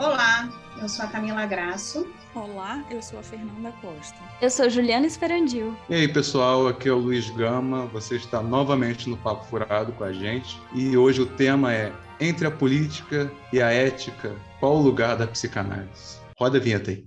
Olá, eu sou a Camila Graço. Olá, eu sou a Fernanda Costa. Eu sou Juliana Esperandil. E aí, pessoal, aqui é o Luiz Gama. Você está novamente no Papo Furado com a gente. E hoje o tema é Entre a política e a ética, qual o lugar da psicanálise? Roda a vinheta aí.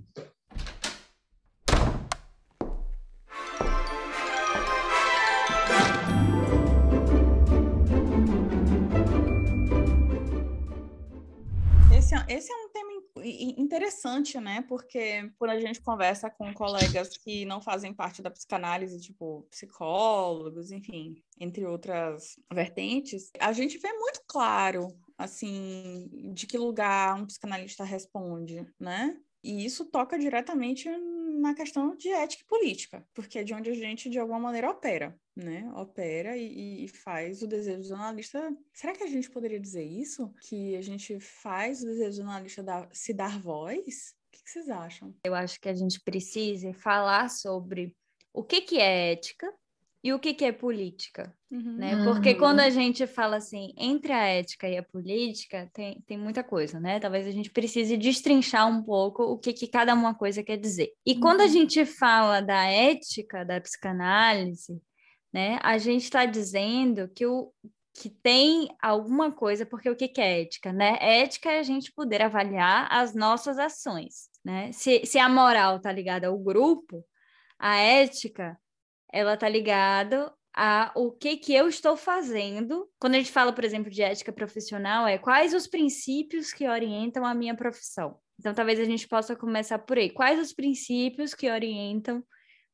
Interessante, né? Porque quando a gente conversa com colegas que não fazem parte da psicanálise, tipo psicólogos, enfim, entre outras vertentes, a gente vê muito claro, assim, de que lugar um psicanalista responde, né? E isso toca diretamente na questão de ética e política, porque é de onde a gente, de alguma maneira, opera, né? Opera e, e, faz o desejo do analista. Será que a gente poderia dizer isso? Que a gente faz o desejo do analista dar, se dar voz? O que, que vocês acham? Eu acho que a gente precisa falar sobre o que, que é ética e o que, que é política, uhum. né? Porque quando a gente fala assim, entre a ética e a política, tem, tem muita coisa, né? Talvez a gente precise destrinchar um pouco o que, que cada uma coisa quer dizer. E uhum. quando a gente fala da ética da psicanálise, né? A gente está dizendo que o que tem alguma coisa, porque o que, que é ética, né? Ética é a gente poder avaliar as nossas ações, né? Se, se a moral está ligada ao grupo, a ética ela tá ligada a o que que eu estou fazendo. Quando a gente fala, por exemplo, de ética profissional, é quais os princípios que orientam a minha profissão. Então, talvez a gente possa começar por aí. Quais os princípios que orientam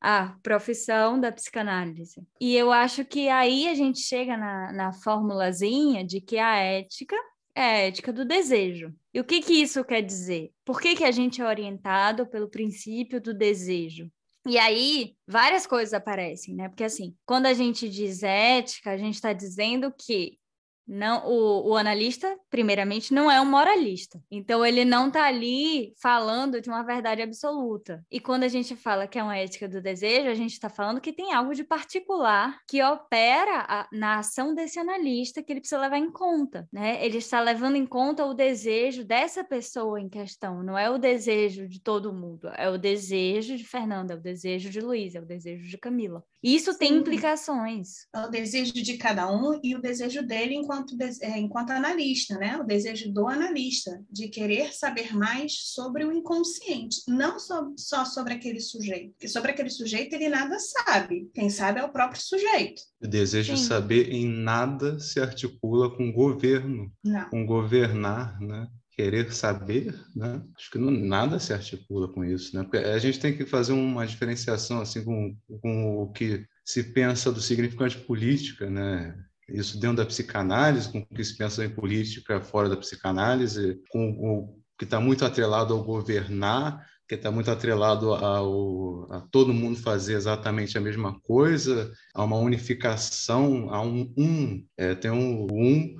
a profissão da psicanálise? E eu acho que aí a gente chega na, na formulazinha de que a ética é a ética do desejo. E o que, que isso quer dizer? Por que, que a gente é orientado pelo princípio do desejo? E aí, várias coisas aparecem, né? Porque, assim, quando a gente diz ética, a gente está dizendo que não o, o, analista, primeiramente, não é um moralista. Então, ele não está ali falando de uma verdade absoluta. E quando a gente fala que é uma ética do desejo, a gente está falando que tem algo de particular que opera a, na ação desse analista que ele precisa levar em conta. Né? Ele está levando em conta o desejo dessa pessoa em questão, não é o desejo de todo mundo, é o desejo de Fernanda, é o desejo de Luiz, é o desejo de Camila. Isso Sim. tem implicações. É o desejo de cada um e o desejo dele enquanto, é, enquanto analista, né? O desejo do analista de querer saber mais sobre o inconsciente, não só, só sobre aquele sujeito. Porque sobre aquele sujeito ele nada sabe. Quem sabe é o próprio sujeito. O desejo Sim. de saber em nada se articula com governo, não. com governar, né? querer saber, né? Acho que não, nada se articula com isso, né? Porque a gente tem que fazer uma diferenciação assim com, com o que se pensa do significante política, né? Isso dentro da psicanálise, com o que se pensa em política fora da psicanálise, com o que está muito atrelado ao governar, que está muito atrelado ao, a todo mundo fazer exatamente a mesma coisa, a uma unificação, a um um, é, tem um um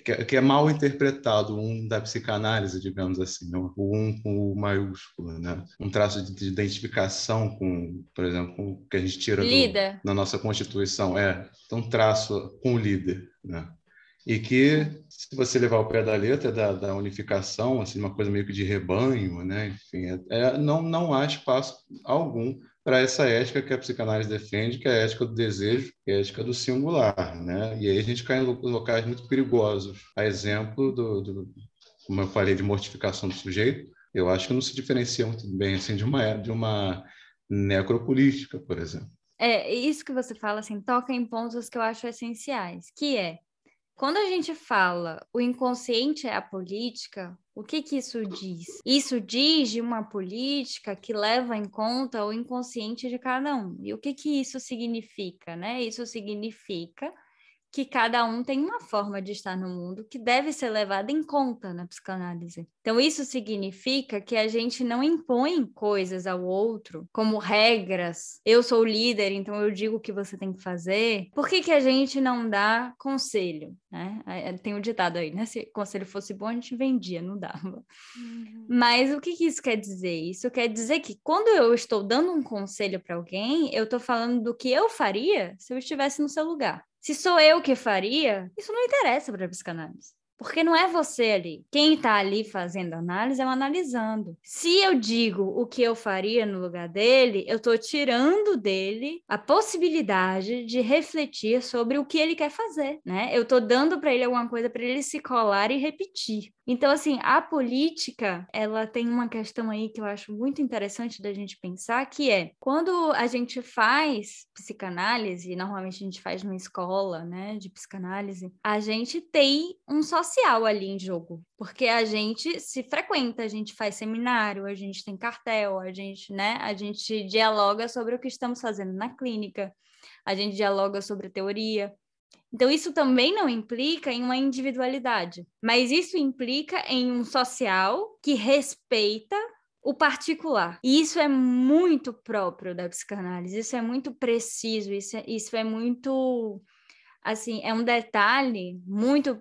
que, é, que é mal interpretado, um da psicanálise, digamos assim, né? o um com o maiúsculo, né? Um traço de, de identificação com, por exemplo, com o que a gente tira do, na nossa Constituição, é então, um traço com o líder, né? E que, se você levar o pé da letra da, da unificação, assim, uma coisa meio que de rebanho, né? Enfim, é, é não, não há espaço algum para essa ética que a psicanálise defende, que é a ética do desejo, que é a ética do singular, né? E aí a gente cai em locais muito perigosos. A exemplo do, do como eu falei, de mortificação do sujeito, eu acho que não se diferencia muito bem assim de uma de uma necropolítica, por exemplo. É, isso que você fala assim, toca em pontos que eu acho essenciais, que é quando a gente fala o inconsciente é a política, o que que isso diz? Isso diz de uma política que leva em conta o inconsciente de cada um. E o que que isso significa, né? Isso significa que cada um tem uma forma de estar no mundo que deve ser levada em conta na psicanálise. Então, isso significa que a gente não impõe coisas ao outro como regras. Eu sou o líder, então eu digo o que você tem que fazer. Por que, que a gente não dá conselho? Né? Tem o um ditado aí, né? Se conselho fosse bom, a gente vendia, não dava. Uhum. Mas o que, que isso quer dizer? Isso quer dizer que quando eu estou dando um conselho para alguém, eu estou falando do que eu faria se eu estivesse no seu lugar. Se sou eu que faria, isso não interessa para psicanálise. Porque não é você ali. Quem está ali fazendo análise é o analisando. Se eu digo o que eu faria no lugar dele, eu estou tirando dele a possibilidade de refletir sobre o que ele quer fazer, né? Eu estou dando para ele alguma coisa para ele se colar e repetir. Então, assim, a política, ela tem uma questão aí que eu acho muito interessante da gente pensar, que é quando a gente faz psicanálise, normalmente a gente faz numa escola, né, de psicanálise, a gente tem um sócio social ali em jogo, porque a gente se frequenta, a gente faz seminário, a gente tem cartel, a gente, né, a gente dialoga sobre o que estamos fazendo na clínica, a gente dialoga sobre teoria. Então, isso também não implica em uma individualidade, mas isso implica em um social que respeita o particular. E isso é muito próprio da psicanálise, isso é muito preciso, isso é, isso é muito. Assim, é um detalhe muito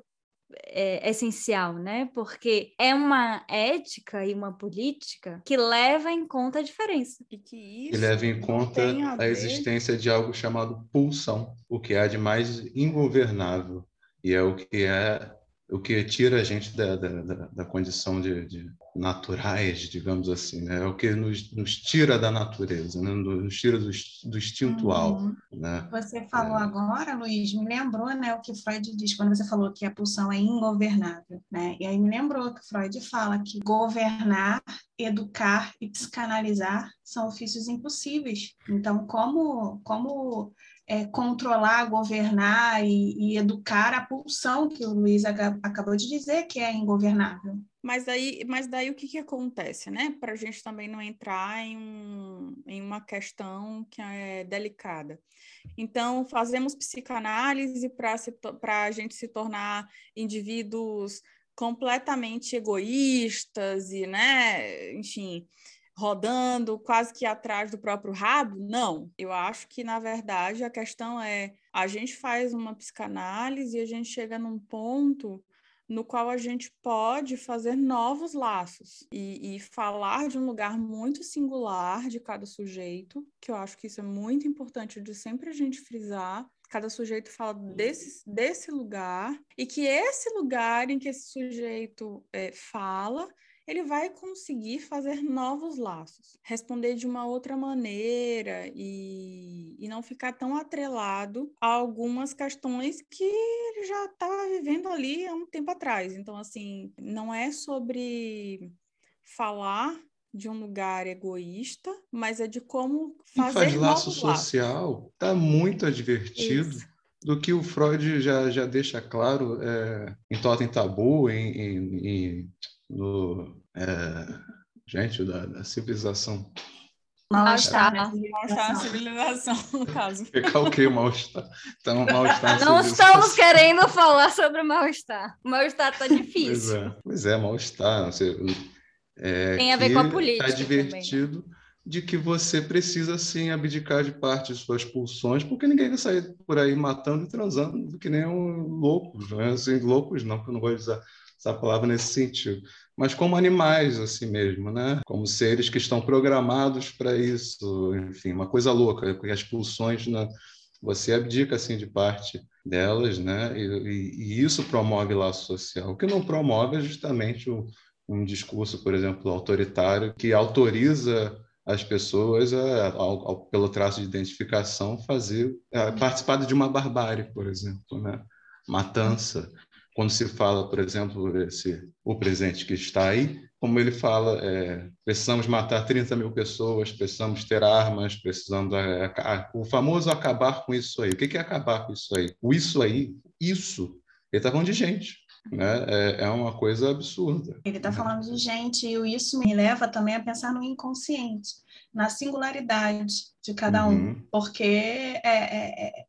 é, essencial, né? Porque é uma ética e uma política que leva em conta a diferença. E que isso e leva em conta a, a existência de algo chamado pulsão, o que há de mais ingovernável. E é o que é o que tira a gente da, da, da condição de, de, naturais, digamos assim, né? é o que nos, nos tira da natureza, né? nos tira do, do instinto uhum. alto. Né? Você falou é... agora, Luiz, me lembrou né, o que Freud diz quando você falou que a pulsão é ingovernável. Né? E aí me lembrou que Freud fala que governar, educar e psicanalizar são ofícios impossíveis. Então, como, como é, controlar, governar e, e, educar a pulsão que o Luiz acabou de dizer que é ingovernável. Mas daí, mas daí o que, que acontece, né? Para a gente também não entrar em, um, em uma questão que é delicada. Então, fazemos psicanálise para a gente se tornar indivíduos completamente egoístas e, né, enfim, rodando quase que atrás do próprio rabo? Não. Eu acho que, na verdade, a questão é a gente faz uma psicanálise e a gente chega num ponto no qual a gente pode fazer novos laços e, e, falar de um lugar muito singular de cada sujeito, que eu acho que isso é muito importante de sempre a gente frisar. Cada sujeito fala desse, desse lugar, e que esse lugar em que esse sujeito é, fala ele vai conseguir fazer novos laços, responder de uma outra maneira e, e não ficar tão atrelado a algumas questões que ele já estava vivendo ali há um tempo atrás. Então, assim, não é sobre falar de um lugar egoísta, mas é de como fazer. E faz laço social, está muito advertido. Isso do que o Freud já, já deixa claro é, em Totem Tabu, em, em, em no, é, gente, da, da civilização. Mal-estar. Mal-estar na civilização, no caso. Recalquei o mal-estar. Então, mal-estar Não estamos querendo falar sobre mal-estar. O mal-estar está difícil. Pois é, pois é mal-estar. É, Tem a ver com a política. Está divertido também. de que você precisa, sim, abdicar de parte de suas pulsões, porque ninguém vai sair por aí matando e transando que nem um loucos. Né? Assim, loucos não, porque eu não gosto de usar essa palavra nesse sentido, mas como animais assim mesmo, né? Como seres que estão programados para isso, enfim, uma coisa louca, porque as pulsões, né? você abdica assim de parte delas, né? E, e, e isso promove laço social. O que não promove é justamente o, um discurso, por exemplo, autoritário que autoriza as pessoas, a, ao, ao, pelo traço de identificação, fazer a, participar de uma barbárie, por exemplo, né? Matança, quando se fala, por exemplo, esse, o presente que está aí, como ele fala, é, precisamos matar 30 mil pessoas, precisamos ter armas, precisamos. É, o famoso acabar com isso aí. O que é acabar com isso aí? O isso aí, isso, ele está falando de gente. Né? É, é uma coisa absurda. Ele está falando de gente, e isso me leva também a pensar no inconsciente, na singularidade de cada um, uhum. porque é,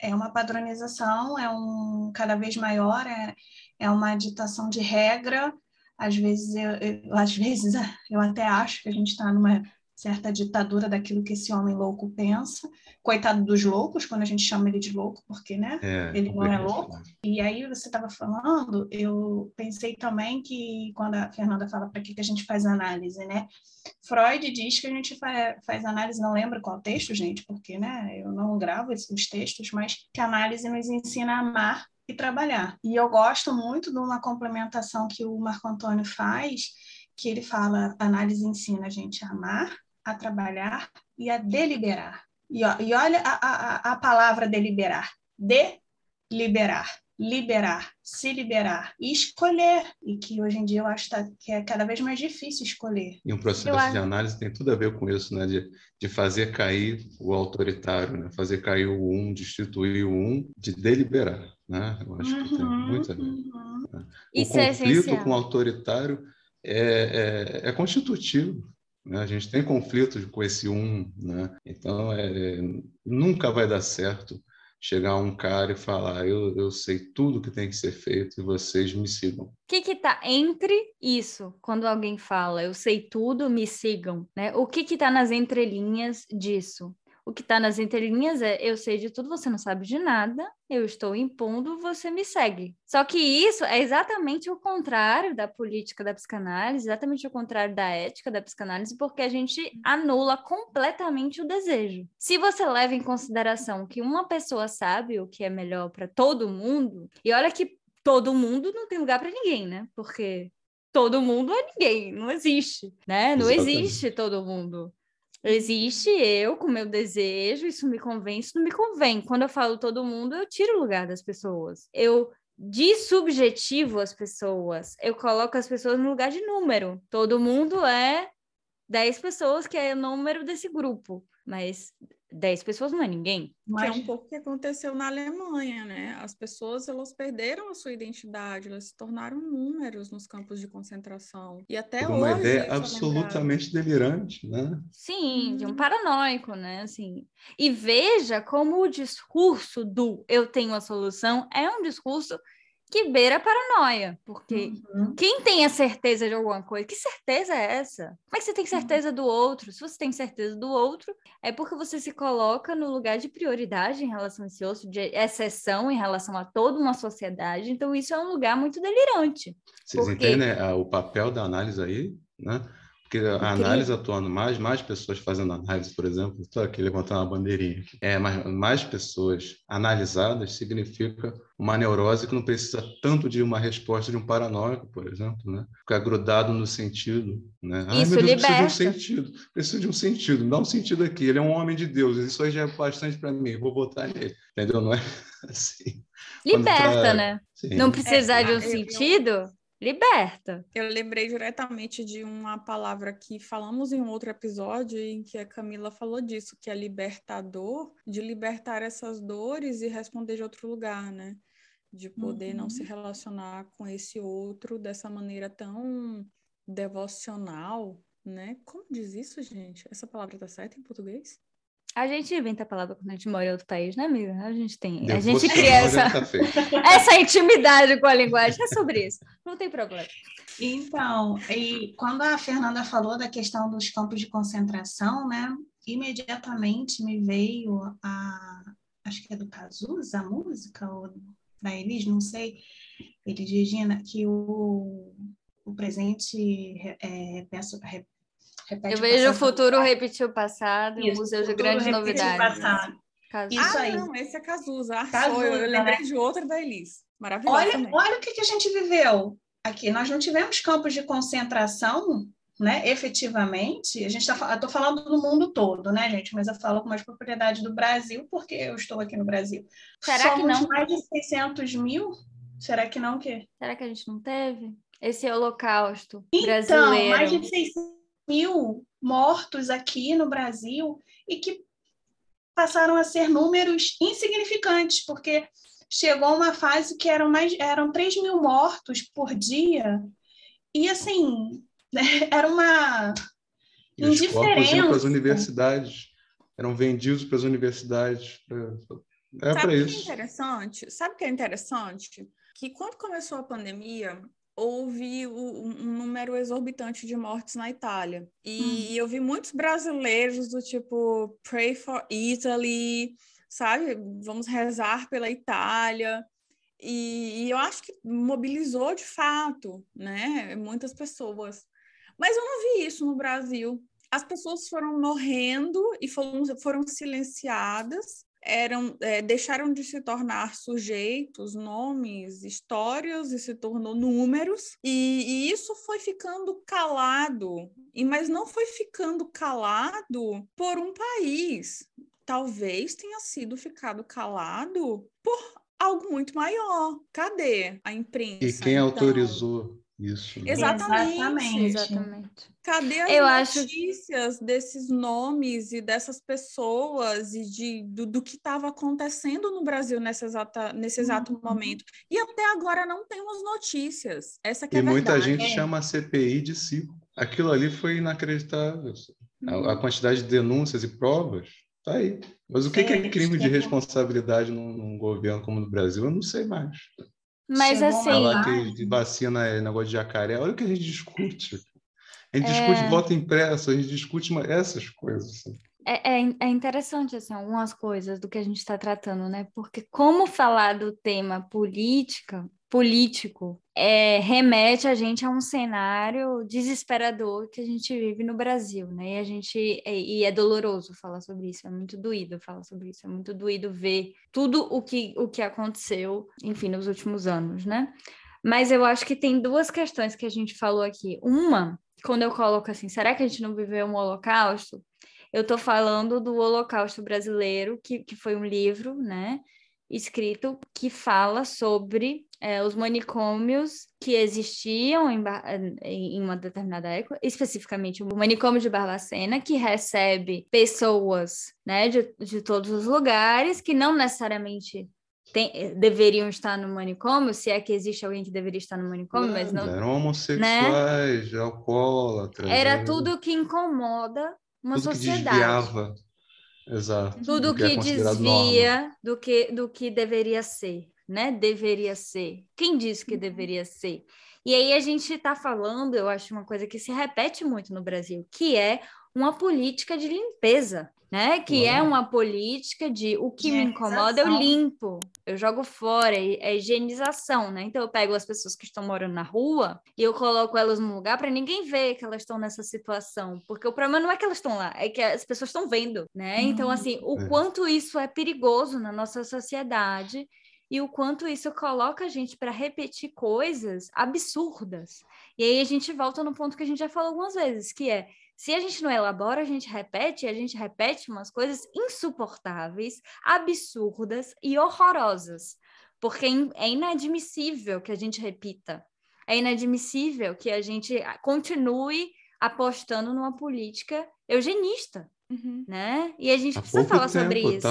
é, uma padronização, é um cada vez maior, é, é uma ditação de regra. Às vezes, eu, eu às vezes eu até acho que a gente está numa certa ditadura daquilo que esse homem louco pensa. Coitado dos loucos, quando a gente chama ele de louco, porque né, é, ele não é louco. E aí você estava falando, eu pensei também que quando a Fernanda fala para que, que a gente faz análise, né? Freud diz que a gente faz, faz análise, não lembro qual texto, gente, porque né, eu não gravo os textos, mas que a análise nos ensina a amar e trabalhar. E eu gosto muito de uma complementação que o Marco Antônio faz, que ele fala: análise ensina a gente a amar, a trabalhar e a deliberar. E, ó, e olha a, a, a palavra deliberar: deliberar liberar, se liberar e escolher, e que hoje em dia eu acho tá, que é cada vez mais difícil escolher. E um processo eu de análise tem tudo a ver com isso, né? De, de fazer cair o autoritário, né? fazer cair o um, destituir o um, de deliberar. Né? Eu acho uhum, que tem uhum, muito a ver. Uhum. Né? O isso é conflito é com o autoritário é, é, é constitutivo. Né? A gente tem conflitos com esse um, né? então é, nunca vai dar certo chegar um cara e falar: eu, eu sei tudo que tem que ser feito e vocês me sigam. O que está entre isso, quando alguém fala eu sei tudo, me sigam? Né? O que está nas entrelinhas disso? O que está nas entrelinhas é: eu sei de tudo, você não sabe de nada, eu estou impondo, você me segue. Só que isso é exatamente o contrário da política da psicanálise, exatamente o contrário da ética da psicanálise, porque a gente anula completamente o desejo. Se você leva em consideração que uma pessoa sabe o que é melhor para todo mundo, e olha que todo mundo não tem lugar para ninguém, né? Porque todo mundo é ninguém, não existe, né? Não Exatamente. existe todo mundo. Existe eu com meu desejo, isso me convém, isso não me convém. Quando eu falo todo mundo, eu tiro o lugar das pessoas. Eu subjetivo as pessoas. Eu coloco as pessoas no lugar de número. Todo mundo é 10 pessoas, que é o número desse grupo. Mas 10 pessoas não é ninguém. Que é um pouco o que aconteceu na Alemanha, né? As pessoas elas perderam a sua identidade, elas se tornaram números nos campos de concentração. E até Uma hoje. Uma ideia absolutamente delirante, né? Sim, de um hum. paranoico, né? Assim. E veja como o discurso do eu tenho a solução é um discurso que beira a paranoia, porque uhum. quem tem a certeza de alguma coisa, que certeza é essa? Como é que você tem certeza do outro? Se você tem certeza do outro, é porque você se coloca no lugar de prioridade em relação a esse outro, de exceção em relação a toda uma sociedade. Então, isso é um lugar muito delirante. Vocês porque... entendem é, o papel da análise aí, né? Porque a análise atuando mais, mais pessoas fazendo análise, por exemplo, estou aqui levantando uma bandeirinha. É, mais, mais pessoas analisadas significa uma neurose que não precisa tanto de uma resposta de um paranoico, por exemplo, né? Ficar grudado no sentido, né? Ai, isso meu Deus, liberta. precisa de um sentido, precisa de um sentido, me dá um sentido aqui. Ele é um homem de Deus, isso aí já é bastante para mim, vou votar nele, entendeu? Não é assim. Liberta, tá... né? Sim. Não precisar é, de um sentido, Liberta. Eu lembrei diretamente de uma palavra que falamos em um outro episódio em que a Camila falou disso, que é libertador, de libertar essas dores e responder de outro lugar, né? De poder uhum. não se uhum. relacionar com esse outro dessa maneira tão devocional, né? Como diz isso, gente? Essa palavra tá certa em português? A gente inventa a palavra quando a gente mora em outro país, né, amiga? A gente tem. a gente cria essa, essa intimidade com a linguagem. É sobre isso. Não tem problema. Então, e quando a Fernanda falou da questão dos campos de concentração, né? Imediatamente me veio a. Acho que é do Cazuza, a música, ou da Elis, não sei. Elis Regina, que o, o presente é, peço, Repete eu vejo o futuro repetir o passado, Isso, Museu de Grandes Novidades. Isso ah, aí. não, esse é Cazuza. Ah, Cazuza eu, eu lembrei né? de outra da Elis. Maravilhoso. Olha, olha o que, que a gente viveu aqui. Nós não tivemos campos de concentração, né? Efetivamente. A gente está estou falando do mundo todo, né, gente? Mas eu falo com mais propriedade do Brasil, porque eu estou aqui no Brasil. Será Somos que não? mais de 600 mil? Será que não o quê? Será que a gente não teve? Esse holocausto então, brasileiro. mais de 600 mil mortos aqui no Brasil e que passaram a ser números insignificantes, porque chegou uma fase que eram mais eram 3 mil mortos por dia e assim era uma e indiferença. Os para as universidades eram vendidos para as universidades. É para isso. Que é interessante? Sabe o que é interessante? Que quando começou a pandemia, houve um número exorbitante de mortes na Itália. E hum. eu vi muitos brasileiros do tipo Pray for Italy, sabe? Vamos rezar pela Itália. E, e eu acho que mobilizou de fato, né? Muitas pessoas. Mas eu não vi isso no Brasil. As pessoas foram morrendo e foram, foram silenciadas eram é, deixaram de se tornar sujeitos, nomes, histórias e se tornou números e, e, isso foi ficando calado e mas não foi ficando calado por um país talvez tenha sido ficado calado por algo muito maior cadê a imprensa e quem então? autorizou isso. Né? Exatamente. Exatamente. Cadê as Eu notícias acho... desses nomes e dessas pessoas e de, do, do que estava acontecendo no Brasil nesse, exata, nesse exato uhum. momento? E até agora não temos notícias. Essa que e é muita gente é. chama a CPI de circo. Aquilo ali foi inacreditável. Uhum. A, a, quantidade de denúncias e provas tá aí. Mas o que, que é crime de responsabilidade num, num governo como no Brasil? Eu não sei mais. Mas Chegou assim. Falar que vacina é negócio de jacaré, olha o que a gente discute. A gente é... discute voto impresso, a gente discute essas coisas. Assim. É, é, é, interessante, assim, algumas coisas do que a gente está tratando, né? Porque como falar do tema política político é, remete a gente a um cenário desesperador que a gente vive no Brasil, né? E a gente é, e é doloroso falar sobre isso, é muito doído falar sobre isso, é muito doído ver tudo o que o que aconteceu, enfim, nos últimos anos, né? Mas eu acho que tem duas questões que a gente falou aqui. Uma, quando eu coloco assim, será que a gente não viveu um holocausto? Eu estou falando do Holocausto Brasileiro, que, que foi um livro, né? escrito que fala sobre é, os manicômios que existiam em, em, uma determinada época, especificamente o manicômio de Barbacena, que recebe pessoas né, de, de todos os lugares, que não necessariamente tem, deveriam estar no manicômio, se é que existe alguém que deveria estar no manicômio, mas não. Eram homossexuais, né? alcoólatras. Era, era tudo que incomoda uma tudo sociedade. Que desviava Exato. Tudo que, que é desvia norma. do que, do que deveria ser, né? Deveria ser. Quem disse que deveria ser? E aí a gente está falando, eu acho uma coisa que se repete muito no Brasil, que é uma política de limpeza né? Que é uma política de o que me incomoda, eu limpo, eu jogo fora, é, é higienização, né? Então eu pego as pessoas que estão morando na rua e eu coloco elas num lugar para ninguém ver que elas estão nessa situação, porque o problema não é que elas estão lá, é que as pessoas estão vendo, né? Então, assim, o é. quanto isso é perigoso na nossa sociedade e o quanto isso coloca a gente para repetir coisas absurdas. E aí a gente volta no ponto que a gente já falou algumas vezes, que é se a gente não elabora, a gente repete, a gente repete umas coisas insuportáveis, absurdas e horrorosas, porque é inadmissível que a gente repita. É inadmissível que a gente continue apostando numa política eugenista. Uhum. Né? E a gente Há precisa falar tempo, sobre isso.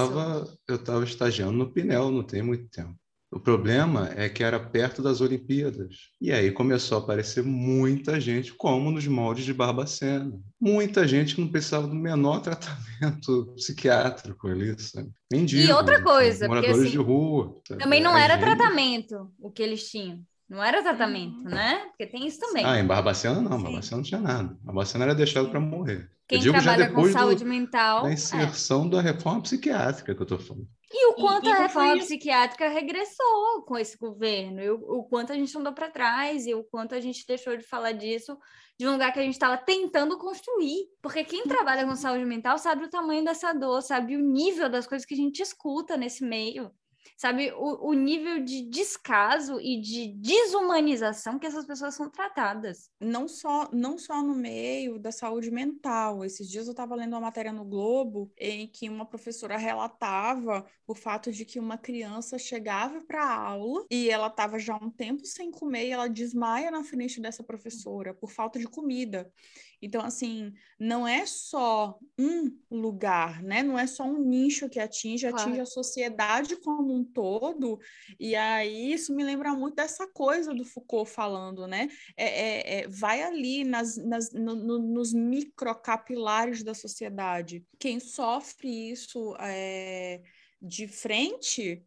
Eu estava estagiando no Pinel, não tem muito tempo. O problema é que era perto das Olimpíadas. E aí começou a aparecer muita gente, como nos moldes de Barbacena. Muita gente que não precisava do menor tratamento psiquiátrico ali, sabe? Mendigo, e outra coisa, moradores porque, assim, de rua. Também não era tratamento o que eles tinham. Não era tratamento, né? Porque tem isso também. Ah, em Barbacena não, Sim. Barbacena não tinha nada. Barbacena era deixado para morrer. Quem trabalha com saúde do, mental. Da é. inserção é. da reforma psiquiátrica que eu estou falando. E o quanto e, a reforma psiquiátrica regressou com esse governo, e o, o quanto a gente andou para trás, e o quanto a gente deixou de falar disso de um lugar que a gente estava tentando construir. Porque quem trabalha com saúde mental sabe o tamanho dessa dor, sabe o nível das coisas que a gente escuta nesse meio sabe? O, o nível de descaso e de desumanização que essas pessoas são tratadas. Não só, não só no meio da saúde mental. Esses dias eu estava lendo uma matéria no Globo em que uma professora relatava o fato de que uma criança chegava para a aula e ela estava já um tempo sem comer e ela desmaia na frente dessa professora por falta de comida. Então, assim, não é só um lugar, né? Não é só um nicho que atinge, claro. atinge a sociedade como um todo. E aí isso me lembra muito dessa coisa do Foucault falando, né? É, é, é vai ali nas, nas, no, no, nos microcapilares da sociedade. Quem sofre isso é, de frente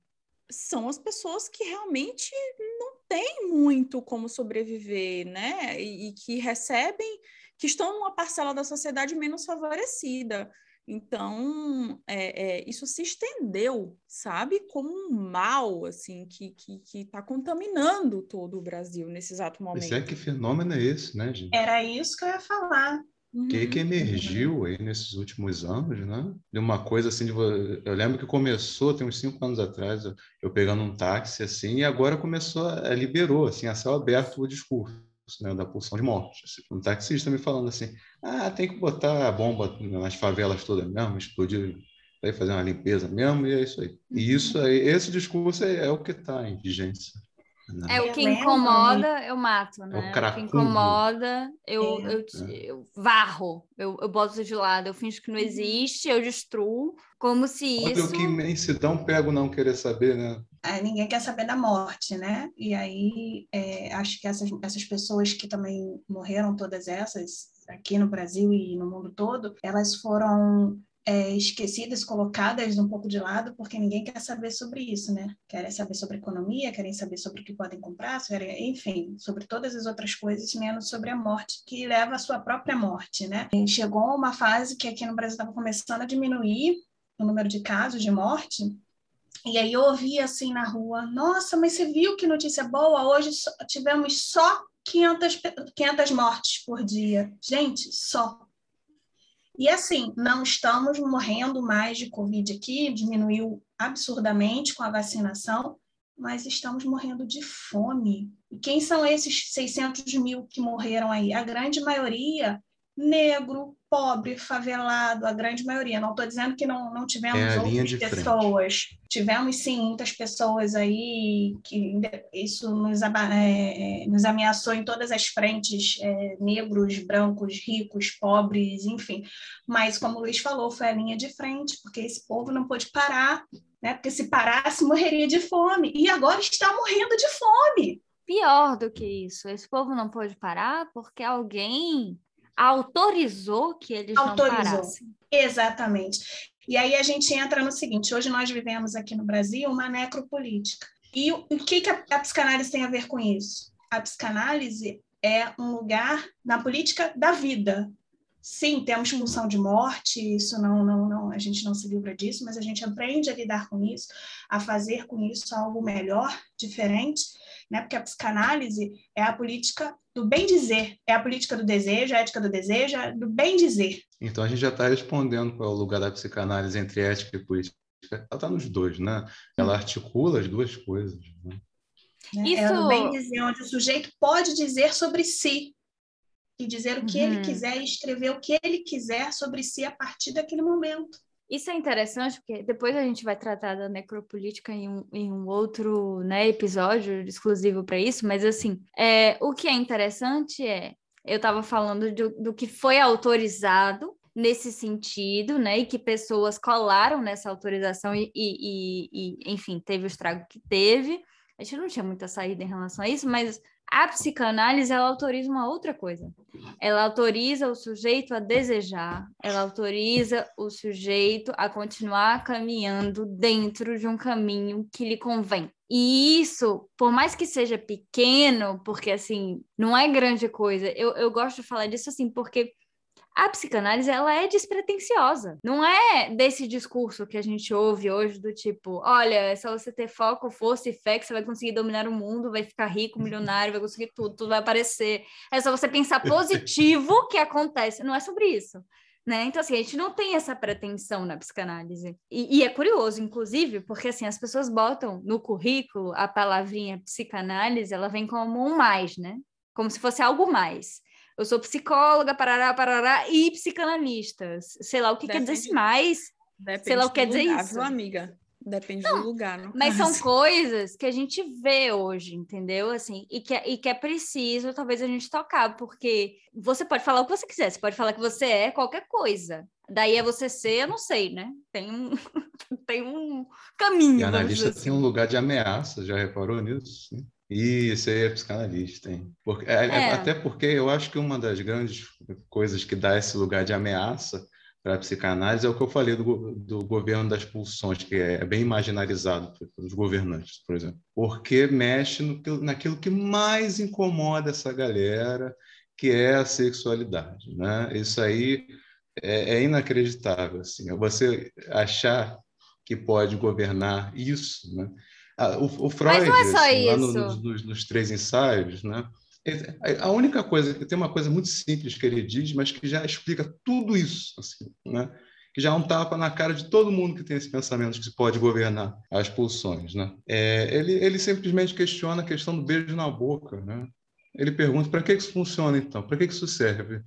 são as pessoas que realmente não têm muito como sobreviver, né? e, e que recebem que estão numa parcela da sociedade menos favorecida. Então, é, é, isso se estendeu, sabe, como um mal, assim, que está que, que tá contaminando todo o Brasil nesse exato momento. Mas é que fenômeno é esse, né, gente? Era isso que eu ia falar. uhum. que, que emergiu aí nesses últimos anos, né? De uma coisa assim, de, eu lembro que começou, tem uns cinco anos atrás, eu, eu pegando um táxi assim, e agora começou, a, liberou, assim, a céu aberto o discurso. Né, da pulsão de morte. Assim, um taxista me falando assim: ah, tem que botar a bomba nas favelas todas mesmo, explodir, aí fazer uma limpeza mesmo, e é isso aí. E uhum. isso aí, esse discurso é, é o que está em vigência é o que incomoda, eu mato, né? É o, o que incomoda, eu, é. eu, eu, varro, eu, eu boto de lado, eu finjo que não uhum. existe, eu destruo, como se Olha isso... que imensidão pego não querer saber, né? É, ninguém quer saber da morte, né? E aí, é, acho que essas, essas pessoas que também morreram, todas essas, aqui no Brasil e no mundo todo, elas foram é, esquecidas, colocadas um pouco de lado, porque ninguém quer saber sobre isso, né? Querem saber sobre economia, querem saber sobre o que podem comprar, querem, enfim, sobre todas as outras coisas, menos sobre a morte, que leva à sua própria morte, né? E chegou uma fase que aqui no Brasil estava começando a diminuir o número de casos de morte, e aí eu ouvi assim na rua, nossa, mas você viu que notícia boa? Hoje tivemos só 500, 500 mortes por dia. Gente, só e assim, não estamos morrendo mais de Covid aqui, diminuiu absurdamente com a vacinação, mas estamos morrendo de fome. E quem são esses 600 mil que morreram aí? A grande maioria negro, pobre, favelado, a grande maioria. Não estou dizendo que não, não tivemos é outras pessoas. Frente. Tivemos, sim, muitas pessoas aí que isso nos, é, é, nos ameaçou em todas as frentes, é, negros, brancos, ricos, pobres, enfim. Mas, como o Luiz falou, foi a linha de frente, porque esse povo não pôde parar, né? porque se parasse, morreria de fome. E agora está morrendo de fome. Pior do que isso, esse povo não pôde parar porque alguém autorizou que eles autorizou. não parassem. Exatamente. E aí a gente entra no seguinte: hoje nós vivemos aqui no Brasil uma necropolítica. E o, que, que a, a psicanálise tem a ver com isso? A psicanálise é um lugar na política da vida, Sim, temos pulsão de morte, isso não, não, não, a gente não se livra disso, mas a gente aprende a lidar com isso, a fazer com isso algo melhor, diferente, né? Porque a psicanálise é a política do bem dizer, é a política do desejo, a ética do desejo, é do bem dizer. Então a gente já está respondendo qual é o lugar da psicanálise entre ética e política. Ela está nos dois, né? Ela articula as duas coisas. Né? Isso... É o bem dizer, onde o sujeito pode dizer sobre si, e dizer o que uhum. ele quiser e escrever o que ele quiser sobre si a partir daquele momento. Isso é interessante, porque depois a gente vai tratar da necropolítica em um, em um outro né, episódio exclusivo para isso, mas assim, é, o que é interessante é, eu estava falando do, do que foi autorizado nesse sentido, né, e que pessoas colaram nessa autorização e, e, e, enfim, teve o estrago que teve. A gente não tinha muita saída em relação a isso, mas a psicanálise ela autoriza uma outra coisa. Ela autoriza o sujeito a desejar, ela autoriza o sujeito a continuar caminhando dentro de um caminho que lhe convém. E isso, por mais que seja pequeno, porque assim, não é grande coisa, eu, eu gosto de falar disso assim, porque a psicanálise ela é despretensiosa. Não é desse discurso que a gente ouve hoje do tipo, olha, é só você ter foco, força e fé que você vai conseguir dominar o mundo, vai ficar rico, milionário, vai conseguir tudo, tudo vai aparecer. É só você pensar positivo que acontece. Não é sobre isso. Né? Então, assim, a gente não tem essa pretensão na psicanálise. E, e, é curioso, inclusive, porque, assim, as pessoas botam no currículo a palavrinha psicanálise, ela vem como um mais, né? Como se fosse algo mais eu sou psicóloga, parará, parará, e psicanalista. Sei lá o que Depende. quer dizer esse mais. Depende sei lá o que quer dizer lugar, isso. Amiga? Depende não, do lugar. Mas caso. são coisas que a gente vê hoje, entendeu? Assim, e que, é, e que é preciso, talvez, a gente tocar, porque você pode falar o que você quiser, você pode falar que você é qualquer coisa. Daí é você ser, eu não sei, né? Tem um, tem um caminho. E analista assim. tem um lugar de ameaça, já reparou nisso? Sim. Isso aí é psicanalista, hein? Porque, é, é, é. Até porque eu acho que uma das grandes coisas que dá esse lugar de ameaça para a psicanálise é o que eu falei do, do governo das pulsões, que é bem imaginarizado pelos governantes, por exemplo. Porque mexe no, naquilo que mais incomoda essa galera, que é a sexualidade. Né? Isso aí é, é inacreditável. Assim. Você achar que pode governar isso, né? Ah, o, o, Freud, Mas não é só assim, isso. lá no, nos, nos, três ensaios, né? A única coisa, tem uma coisa muito simples que ele diz, mas que já explica tudo isso, assim, né? que já é um tapa na cara de todo mundo que tem esse pensamento de que se pode governar as pulsões. Né? É, ele, ele simplesmente questiona a questão do beijo na boca. Né? Ele pergunta para que isso funciona, então? Para que isso serve?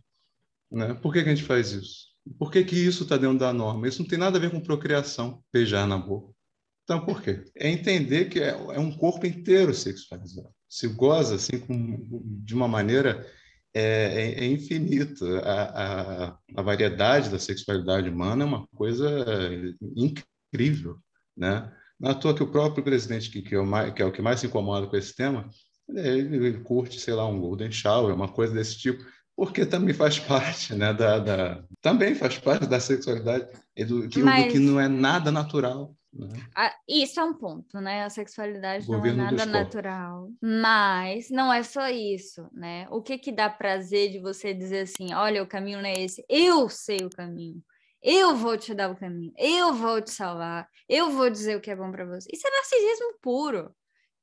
Né? Por que, que a gente faz isso? Por que, que isso está dentro da norma? Isso não tem nada a ver com procriação, beijar na boca. Então, por quê? É entender que é, é um corpo inteiro sexualizado. Se goza assim com, de uma maneira é, é, é infinito. A, a, a, variedade da sexualidade humana é uma coisa incrível, né? Não é à toa que o próprio presidente, que, que, é, o mais, que é o que mais se incomoda com esse tema, ele, ele, curte, sei lá, um golden shower, uma coisa desse tipo, porque também faz parte, né, da, da também faz parte da sexualidade do, que, Mas... do que não é nada natural. Né? Ah, isso é um ponto, né? A sexualidade não é nada natural. Mas não é só isso, né? O que que dá prazer de você dizer assim, olha, o caminho não é esse, eu sei o caminho. Eu vou te dar o caminho, eu vou te salvar, eu vou dizer o que é bom para você. Isso é narcisismo puro,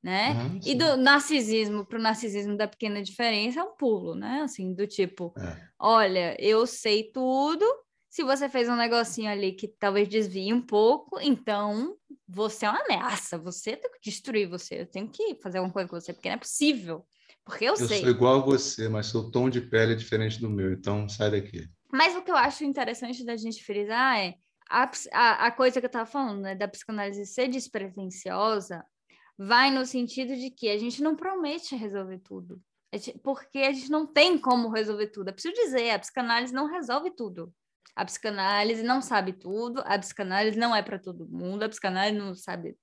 né? Ah, e do narcisismo para o narcisismo da pequena diferença é um pulo, né? Assim, do tipo, é. olha, eu sei tudo, se você fez um negocinho ali que talvez desvie um pouco, então você é uma ameaça. Você tem que destruir você. Eu tenho que fazer alguma coisa com você, porque não é possível. Porque eu, eu sei. Eu sou igual a você, mas seu tom de pele é diferente do meu, então sai daqui. Mas o que eu acho interessante da gente frisar é a, a, a coisa que eu estava falando, né, da psicanálise ser despretensiosa, vai no sentido de que a gente não promete resolver tudo. Porque a gente não tem como resolver tudo. É preciso dizer, a psicanálise não resolve tudo. A psicanálise não sabe tudo, a psicanálise não é para todo mundo, a psicanálise não sabe,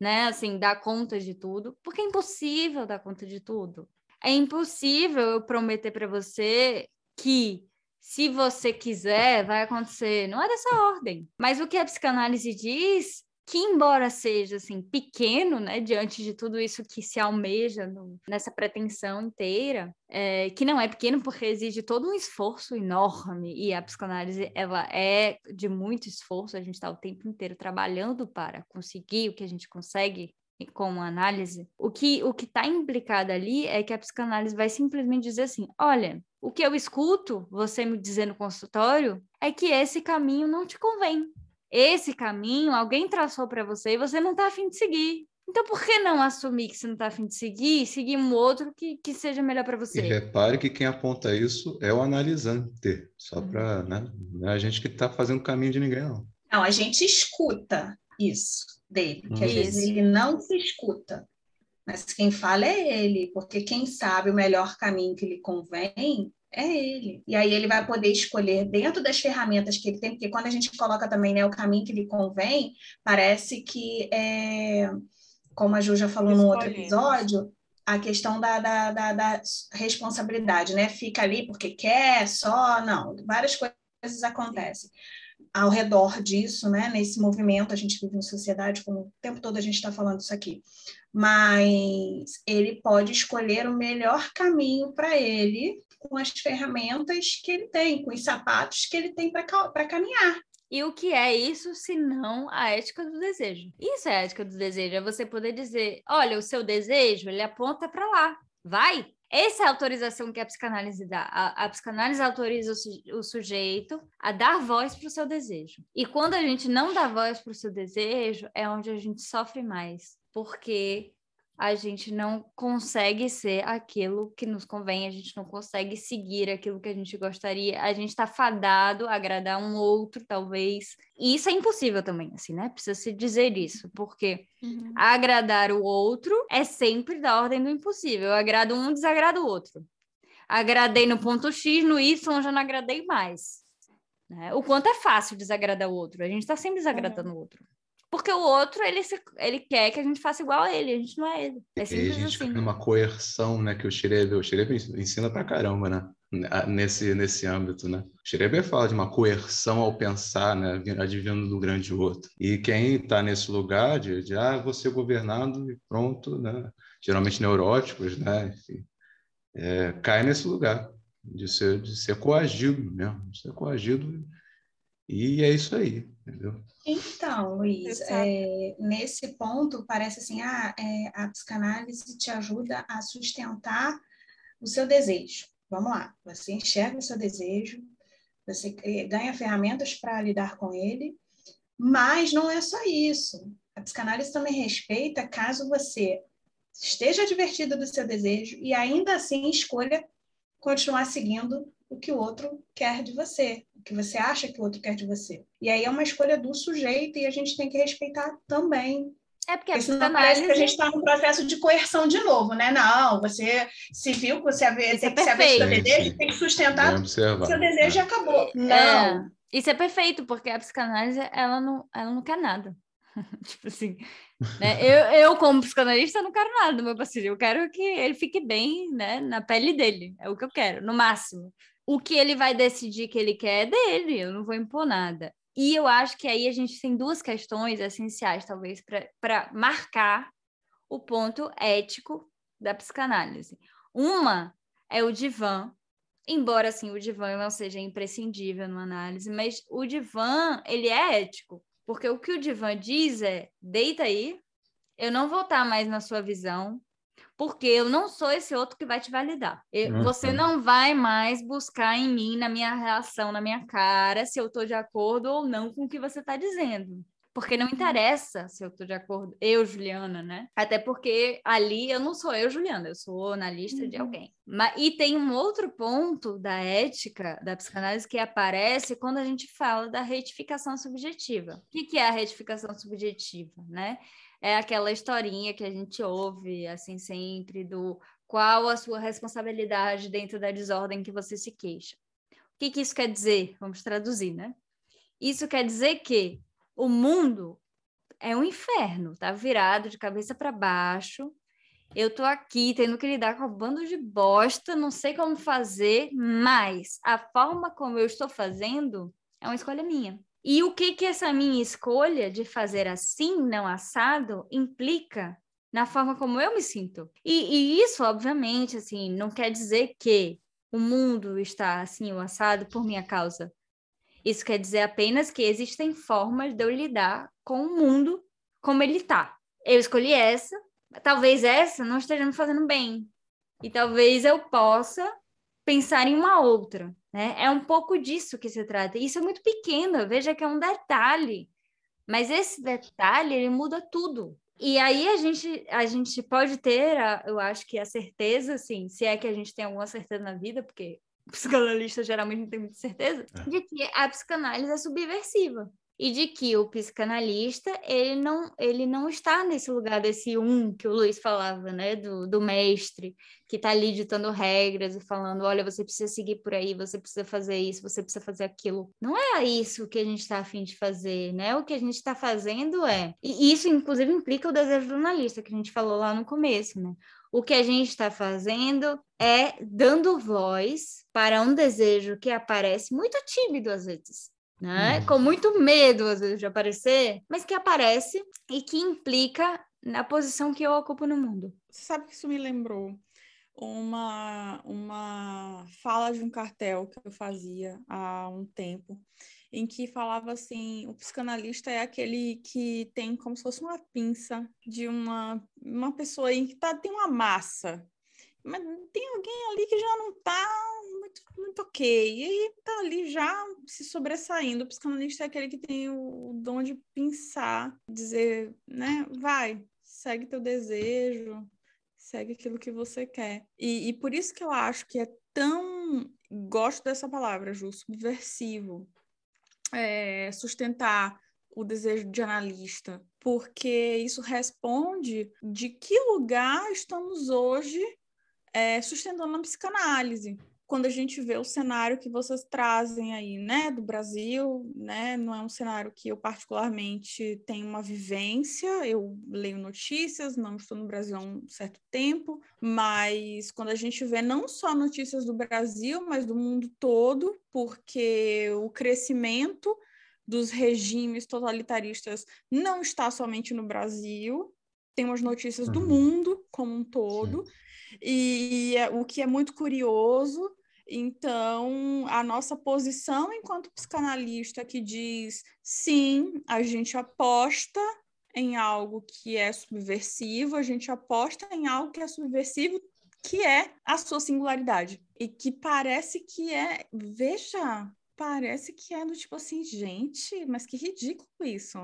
né, assim, dar conta de tudo, porque é impossível dar conta de tudo. É impossível eu prometer para você que se você quiser, vai acontecer. Não é dessa ordem. Mas o que a psicanálise diz que embora seja assim pequeno, né, diante de tudo isso que se almeja no, nessa pretensão inteira, é, que não é pequeno porque exige todo um esforço enorme e a psicanálise ela é de muito esforço, a gente está o tempo inteiro trabalhando para conseguir o que a gente consegue com a análise, o que o que está implicado ali é que a psicanálise vai simplesmente dizer assim, olha, o que eu escuto você me dizer no consultório é que esse caminho não te convém esse caminho alguém traçou para você e você não está afim de seguir. Então, por que não assumir que você não está afim de seguir e seguir um outro que, que seja melhor para você? E repare que quem aponta isso é o analisante, só uhum. para. Né? Não é a gente que está fazendo caminho de ninguém, não. Não, a gente escuta isso dele, que às vezes ele não se escuta. Mas quem fala é ele, porque quem sabe o melhor caminho que lhe convém é ele. E aí ele vai poder escolher dentro das ferramentas que ele tem, porque quando a gente coloca também né, o caminho que lhe convém, parece que é, como a Ju já falou no outro episódio, a questão da, da, da, da, responsabilidade, né? Fica ali porque quer, só, não, várias coisas acontecem ao redor disso, né? Nesse movimento, a gente vive em sociedade, como o tempo todo a gente está falando isso aqui. Mas ele pode escolher o melhor caminho para ele com as ferramentas que ele tem, com os sapatos que ele tem para caminhar. E o que é isso se não a ética do desejo? Isso é a ética do desejo, é você poder dizer, olha, o seu desejo, ele aponta para lá, vai. Essa é a autorização que a psicanálise dá. A, a psicanálise autoriza o, o, sujeito a dar voz para o seu desejo. E quando a gente não dá voz para o seu desejo, é onde a gente sofre mais, porque a gente não consegue ser aquilo que nos convém, a gente não consegue seguir aquilo que a gente gostaria, a gente está fadado a agradar um outro, talvez. E isso é impossível também, assim, né? Precisa se dizer isso, porque uhum. agradar o outro é sempre da ordem do impossível. Eu agrado um, desagrado o outro. Agradei no ponto X, no Y já não agradei mais. Né? O quanto é fácil desagradar o outro, a gente está sempre desagradando uhum. o outro. Porque o outro, ele, se, ele quer que a gente faça igual a ele, a gente não é ele. É e a gente assim. uma coerção, né, que o Schreber, o Schreber ensina pra caramba, né? Nesse, nesse âmbito, né? O Schreber fala de uma coerção ao pensar, né? Advindo do grande outro. E quem está nesse lugar de, de, ah, vou ser governado e pronto, né? Geralmente neuróticos, né? Enfim, é, cai nesse lugar de ser, de ser coagido mesmo, de ser coagido. E é isso aí, entendeu? Então, Luiz, é, nesse ponto parece assim, ah, é, a psicanálise te ajuda a sustentar o seu desejo. Vamos lá, você enxerga o seu desejo, você ganha ferramentas para lidar com ele, mas não é só isso. A psicanálise também respeita caso você esteja divertido do seu desejo e ainda assim escolha continuar seguindo o que o outro quer de você, o que você acha que o outro quer de você. E aí é uma escolha do sujeito e a gente tem que respeitar também. É porque, porque senão parece que a gente está num processo de coerção de novo, né? Não, você se viu que você tem é que saber seu desejo, tem que sustentar seu desejo e é. acabou. É. Não. É, isso é perfeito, porque a psicanálise, ela não, ela não quer nada. tipo assim, né? eu, eu, como psicanalista, não quero nada do meu paciente. Eu quero que ele fique bem né, na pele dele. É o que eu quero, no máximo. O que ele vai decidir que ele quer é dele, eu não vou impor nada. E eu acho que aí a gente tem duas questões essenciais, talvez, para marcar o ponto ético da psicanálise. Uma é o divã, embora assim o divã não seja imprescindível numa análise, mas o divã ele é ético, porque o que o divã diz é: deita aí, eu não vou estar mais na sua visão, porque eu não sou esse outro que vai te validar. Eu, uhum. Você não vai mais buscar em mim, na minha reação, na minha cara, se eu estou de acordo ou não com o que você está dizendo. Porque não interessa se eu estou de acordo, eu, Juliana, né? Até porque ali eu não sou eu, Juliana, eu sou na lista uhum. de alguém. Mas, e tem um outro ponto da ética da psicanálise que aparece quando a gente fala da retificação subjetiva. O que, que é a retificação subjetiva, né? É aquela historinha que a gente ouve assim sempre do qual a sua responsabilidade dentro da desordem que você se queixa. O que, que isso quer dizer? Vamos traduzir, né? Isso quer dizer que o mundo é um inferno, tá virado de cabeça para baixo. Eu tô aqui tendo que lidar com um bando de bosta, não sei como fazer, mas a forma como eu estou fazendo é uma escolha minha. E o que que essa minha escolha de fazer assim, não assado, implica na forma como eu me sinto? E, e isso, obviamente, assim, não quer dizer que o mundo está assim, o assado, por minha causa. Isso quer dizer apenas que existem formas de eu lidar com o mundo como ele está. Eu escolhi essa, talvez essa não esteja me fazendo bem. E talvez eu possa pensar em uma outra. Né? É um pouco disso que se trata. Isso é muito pequeno, veja que é um detalhe. Mas esse detalhe, ele muda tudo. E aí a gente, a gente pode ter, a, eu acho que a certeza, assim, se é que a gente tem alguma certeza na vida, porque psicanalista geralmente não tem muita certeza, é. de que a psicanálise é subversiva e de que o psicanalista ele não ele não está nesse lugar desse um que o Luiz falava, né, do, do mestre que está ali ditando regras e falando, olha, você precisa seguir por aí, você precisa fazer isso, você precisa fazer aquilo. Não é isso que a gente está afim de fazer, né? O que a gente está fazendo é, e isso inclusive implica o desejo do analista que a gente falou lá no começo, né? O que a gente está fazendo é dando voz para um desejo que aparece muito tímido às vezes, né? Uhum. Com muito medo, às vezes, de aparecer, mas que aparece e que implica na posição que eu ocupo no mundo. Você sabe que isso me lembrou uma, uma fala de um cartel que eu fazia há um tempo, em que falava assim: o psicanalista é aquele que tem como se fosse uma pinça de uma, uma pessoa em que tá, tem uma massa, mas tem alguém ali que já não está muito, muito ok. E tá ali já se sobressaindo. O psicanalista é aquele que tem o dom de pensar, dizer, né, vai, segue teu desejo, segue aquilo que você quer. E, e por isso que eu acho que é tão. Gosto dessa palavra, Ju, subversivo. É, sustentar o desejo de analista, porque isso responde de que lugar estamos hoje é, sustentando a psicanálise quando a gente vê o cenário que vocês trazem aí, né, do Brasil, né, não é um cenário que eu particularmente tenho uma vivência, eu leio notícias, não estou no Brasil há um certo tempo, mas quando a gente vê não só notícias do Brasil, mas do mundo todo, porque o crescimento dos regimes totalitaristas não está somente no Brasil, tem umas notícias do uhum. mundo como um todo, Sim. e é, o que é muito curioso então, a nossa posição enquanto psicanalista que diz sim, a gente aposta em algo que é subversivo, a gente aposta em algo que é subversivo que é a sua singularidade. E que parece que é, veja, parece que é do tipo assim, gente, mas que ridículo isso.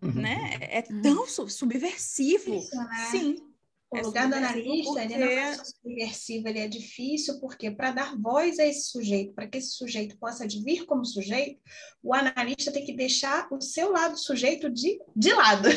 Né? É, é tão uhum. subversivo. Isso, né? Sim. O é lugar do analista, porque... ele é subversivo, ele é difícil, porque para dar voz a esse sujeito, para que esse sujeito possa vir como sujeito, o analista tem que deixar o seu lado sujeito de, de lado.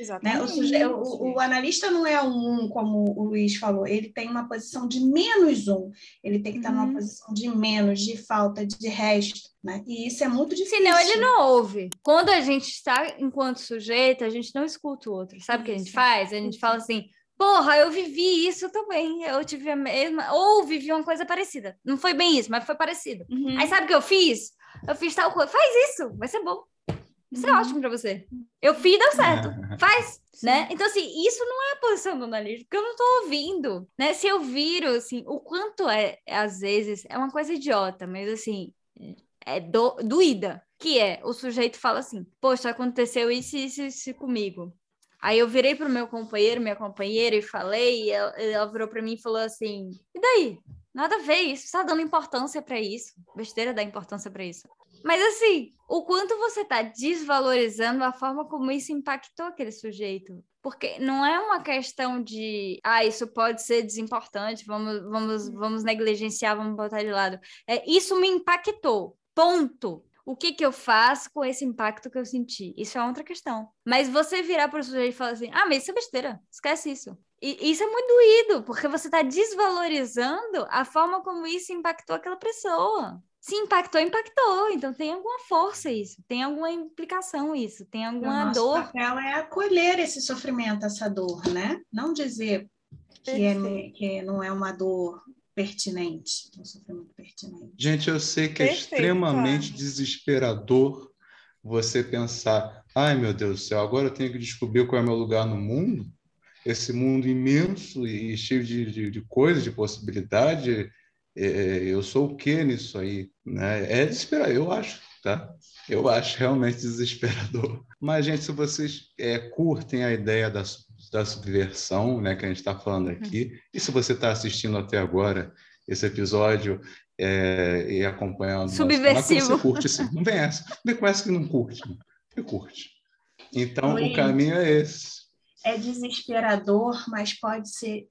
Exatamente. né? o, suje... o, o, analista não é um um, como o Luiz falou, ele tem uma posição de menos um, ele tem que estar numa uhum. posição de menos, de falta, de resto. Né? E isso é muito difícil. Senão ele não ouve. Quando a gente está enquanto sujeito, a gente não escuta o outro. Sabe o que a gente faz? A gente fala assim, Porra, eu vivi isso também. Eu tive a mesma. Ou vivi uma coisa parecida. Não foi bem isso, mas foi parecido. Uhum. Aí sabe o que eu fiz? Eu fiz tal coisa. Faz isso, vai ser bom. Isso é uhum. ótimo para você. Eu fiz e deu certo. Faz, Sim. né? Então, assim, isso não é a posição do analista, porque eu não tô ouvindo, né? Se eu viro, assim, o quanto é, às vezes, é uma coisa idiota, mas, assim, é do, doída. Que é, o sujeito fala assim, poxa, aconteceu isso, isso, isso comigo. Aí eu virei pro meu companheiro, minha companheira, e falei, e ela, ela virou para mim e falou assim: e daí? Nada a ver isso, você tá dando importância para isso. Besteira dar importância para isso. Mas assim, o quanto você tá desvalorizando a forma como isso impactou aquele sujeito. Porque não é uma questão de, ah, isso pode ser desimportante, vamos, vamos, vamos negligenciar, vamos botar de lado. É, isso me impactou. Ponto o que, que eu faço com esse impacto que eu senti? Isso é outra questão. Mas você virar para o sujeito e falar assim: ah, mas isso é besteira, esquece isso. E isso é muito doído, porque você está desvalorizando a forma como isso impactou aquela pessoa. Se impactou, impactou. Então tem alguma força isso, tem alguma implicação isso, tem alguma o nosso dor. O papel é acolher esse sofrimento, essa dor, né? Não dizer que, é, que não é uma dor pertinente, um sofrimento pertinente. Gente, eu sei que é Perfeito, é extremamente desesperador você pensar, ai meu Deus do céu, agora eu tenho que descobrir qual é o meu lugar no mundo, esse mundo imenso e cheio de, de, de coisas, de possibilidade, é, eu sou o que nisso aí? Né? É desesperador, eu acho, tá? Eu acho realmente desesperador. Mas, gente, se vocês é, curtem a ideia da da subversão, né, que a gente está falando aqui. Uhum. E se você está assistindo até agora esse episódio é, e acompanhando subversivo, você curte sim. Não vem essa, não vem com essa que não curte, você curte. Então o caminho é esse. É desesperador, mas pode ser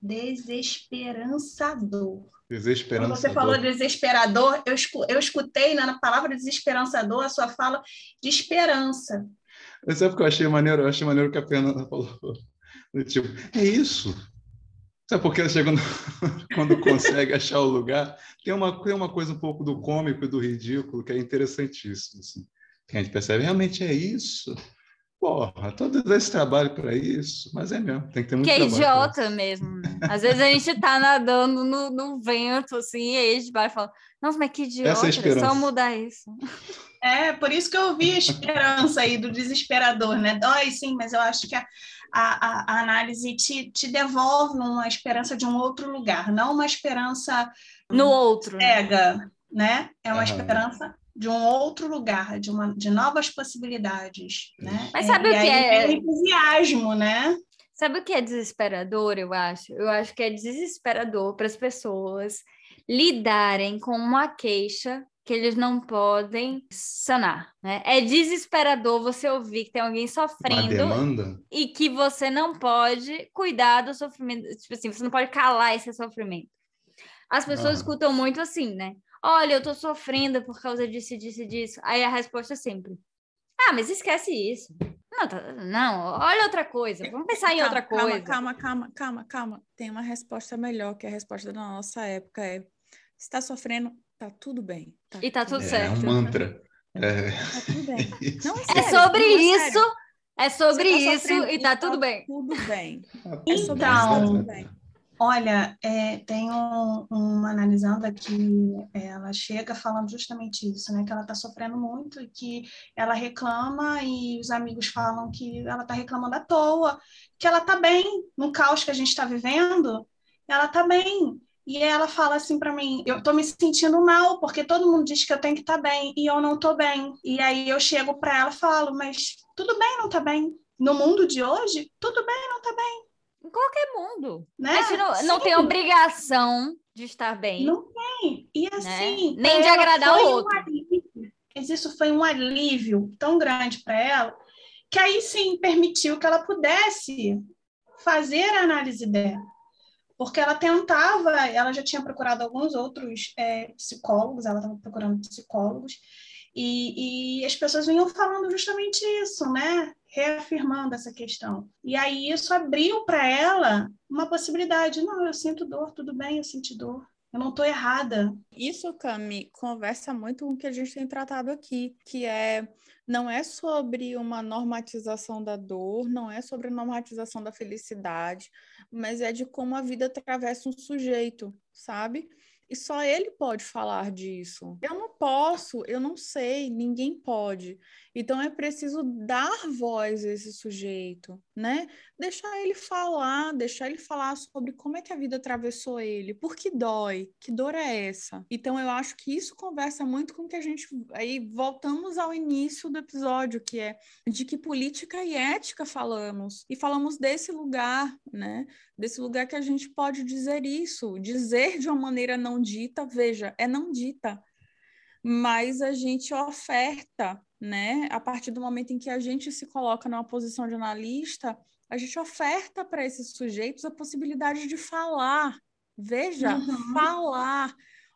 desesperançador. Desesperançador. Quando você falou desesperador, eu, eu escutei na palavra desesperançador a sua fala de esperança. Mas sabe o que eu achei maneiro? Eu achei maneiro que a Fernanda falou. Tipo, é isso. Sabe por que chega no... quando consegue achar o lugar? Tem uma, tem uma coisa um pouco do cômico e do ridículo que é interessantíssimo. Assim, a gente percebe, realmente é isso. Porra, todo esse trabalho para isso, mas é mesmo, tem que ter muito Que é idiota mesmo. Né? Às vezes a gente tá nadando no, no vento, assim, e aí a gente vai e fala, nossa, mas que idiota, é, é só mudar isso. É, por isso que eu vi a esperança aí do desesperador, né? Dói sim, mas eu acho que a, a, a análise te, te devolve uma esperança de um outro lugar, não uma esperança no outro né? cega, né? né? É uma uhum. esperança de um outro lugar, de, uma, de novas possibilidades, né? Mas sabe é, o que é? entusiasmo, né? Sabe o que é desesperador, eu acho? Eu acho que é desesperador para as pessoas lidarem com uma queixa que eles não podem sanar, né? É desesperador você ouvir que tem alguém sofrendo e que você não pode cuidar do sofrimento, tipo assim, você não pode calar esse sofrimento. As pessoas ah. escutam muito assim, né? Olha, eu tô sofrendo por causa disso, disso, disso. Aí a resposta é sempre: Ah, mas esquece isso. Não, tá, não, olha outra coisa. Vamos pensar em outra coisa. Calma, calma, calma, calma. Tem uma resposta melhor, que a resposta da nossa época é: está sofrendo, Tá tudo bem. Tá e tá tudo é, certo. É um mantra. É, tá tudo bem. Não, é, é sobre isso. É sobre tá isso e tá, tudo tá bem. Tudo bem. É então, olha, é, tem um, uma analisando que ela chega falando justamente isso, né? Que ela tá sofrendo muito e que ela reclama e os amigos falam que ela tá reclamando à toa, que ela tá bem no caos que a gente está vivendo, ela tá bem. E ela fala assim para mim: eu tô me sentindo mal, porque todo mundo diz que eu tenho que estar tá bem e eu não tô bem. E aí eu chego para ela e falo: mas tudo bem não tá bem. No mundo de hoje, tudo bem não tá bem. Em qualquer mundo. Né? A gente não, não tem obrigação de estar bem. Não tem. E né? assim. Né? Nem de agradar o outro. Um mas isso foi um alívio tão grande para ela que aí sim permitiu que ela pudesse fazer a análise dela. Porque ela tentava, ela já tinha procurado alguns outros é, psicólogos, ela estava procurando psicólogos, e, e as pessoas vinham falando justamente isso, né? Reafirmando essa questão. E aí isso abriu para ela uma possibilidade. Não, eu sinto dor, tudo bem, eu sinto dor. Eu não estou errada. Isso, Cami, conversa muito com o que a gente tem tratado aqui, que é não é sobre uma normatização da dor, não é sobre a normatização da felicidade, mas é de como a vida atravessa um sujeito, sabe? E só ele pode falar disso. Eu não posso, eu não sei, ninguém pode. Então é preciso dar voz a esse sujeito, né? Deixar ele falar, deixar ele falar sobre como é que a vida atravessou ele, por que dói, que dor é essa. Então eu acho que isso conversa muito com o que a gente aí voltamos ao início do episódio, que é de que política e ética falamos e falamos desse lugar, né? Desse lugar que a gente pode dizer isso, dizer de uma maneira não dita, veja, é não dita, mas a gente oferta, né? A partir do momento em que a gente se coloca numa posição de analista, a gente oferta para esses sujeitos a possibilidade de falar. Veja, uhum. falar.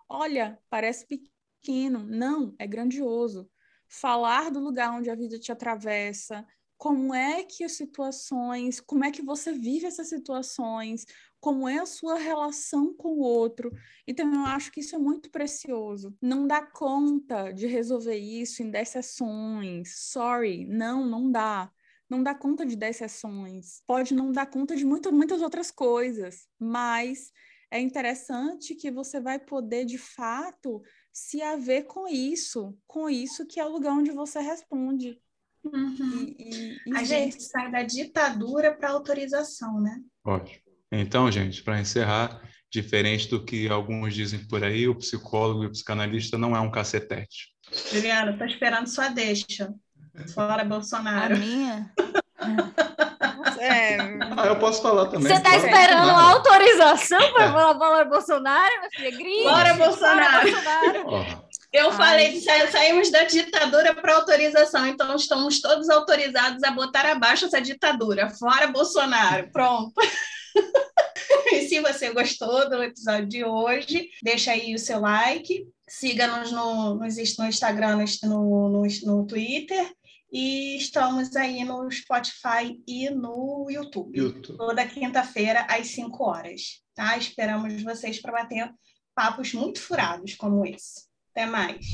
Olha, parece pequeno. Não, é grandioso. Falar do lugar onde a vida te atravessa, como é que as situações, como é que você vive essas situações, como é a sua relação com o outro. Então, eu acho que isso é muito precioso. Não dá conta de resolver isso em 10 sessões. Sorry, não, não dá. Não dá conta de 10 sessões. Pode não dar conta de muitas, muitas outras coisas, mas é interessante que você vai poder, de fato, se haver com isso, com isso que é o lugar onde você responde. Uhum. E, e, e a ver. gente sai da ditadura para autorização, né? Ótimo. Então, gente, para encerrar, diferente do que alguns dizem por aí, o psicólogo e o psicanalista não é um cacetete. Juliana, estou esperando sua deixa. Fora Bolsonaro. A minha? É... Ah, eu posso falar também. Você está esperando a autorização para é. falar fora Bolsonaro, minha filha? Bora, Bolsonaro! Bolsonaro. Eu Ai. falei, saímos da ditadura para autorização, então estamos todos autorizados a botar abaixo essa ditadura. Fora Bolsonaro. Pronto. e se você gostou do episódio de hoje, deixa aí o seu like, siga-nos no, no, Instagram, no, no, no Twitter e estamos aí no Spotify e no YouTube. YouTube. Toda quinta-feira, às 5 horas. Tá? Esperamos vocês para bater papos muito furados como esse. Até mais.